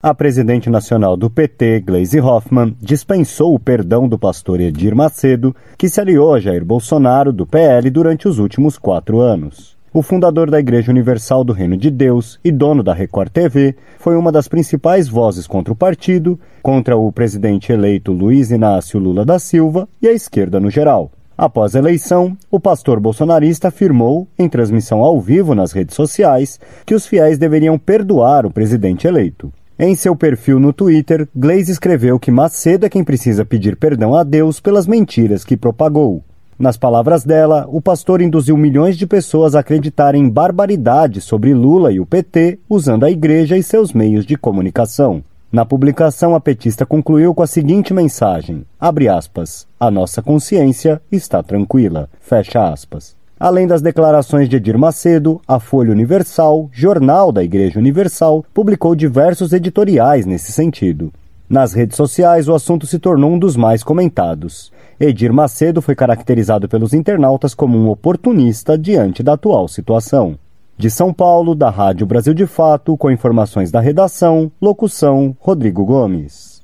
A presidente nacional do PT, Gleisi Hoffmann, dispensou o perdão do pastor Edir Macedo, que se aliou a Jair Bolsonaro, do PL, durante os últimos quatro anos. O fundador da Igreja Universal do Reino de Deus e dono da Record TV foi uma das principais vozes contra o partido, contra o presidente eleito Luiz Inácio Lula da Silva e a esquerda no geral. Após a eleição, o pastor bolsonarista afirmou, em transmissão ao vivo nas redes sociais, que os fiéis deveriam perdoar o presidente eleito. Em seu perfil no Twitter, Glaze escreveu que Macedo é quem precisa pedir perdão a Deus pelas mentiras que propagou. Nas palavras dela, o pastor induziu milhões de pessoas a acreditarem em barbaridades sobre Lula e o PT usando a igreja e seus meios de comunicação. Na publicação, a petista concluiu com a seguinte mensagem: abre aspas, a nossa consciência está tranquila. Fecha aspas. Além das declarações de Edir Macedo, a Folha Universal, jornal da Igreja Universal, publicou diversos editoriais nesse sentido. Nas redes sociais, o assunto se tornou um dos mais comentados. Edir Macedo foi caracterizado pelos internautas como um oportunista diante da atual situação. De São Paulo, da Rádio Brasil de Fato, com informações da redação, locução Rodrigo Gomes.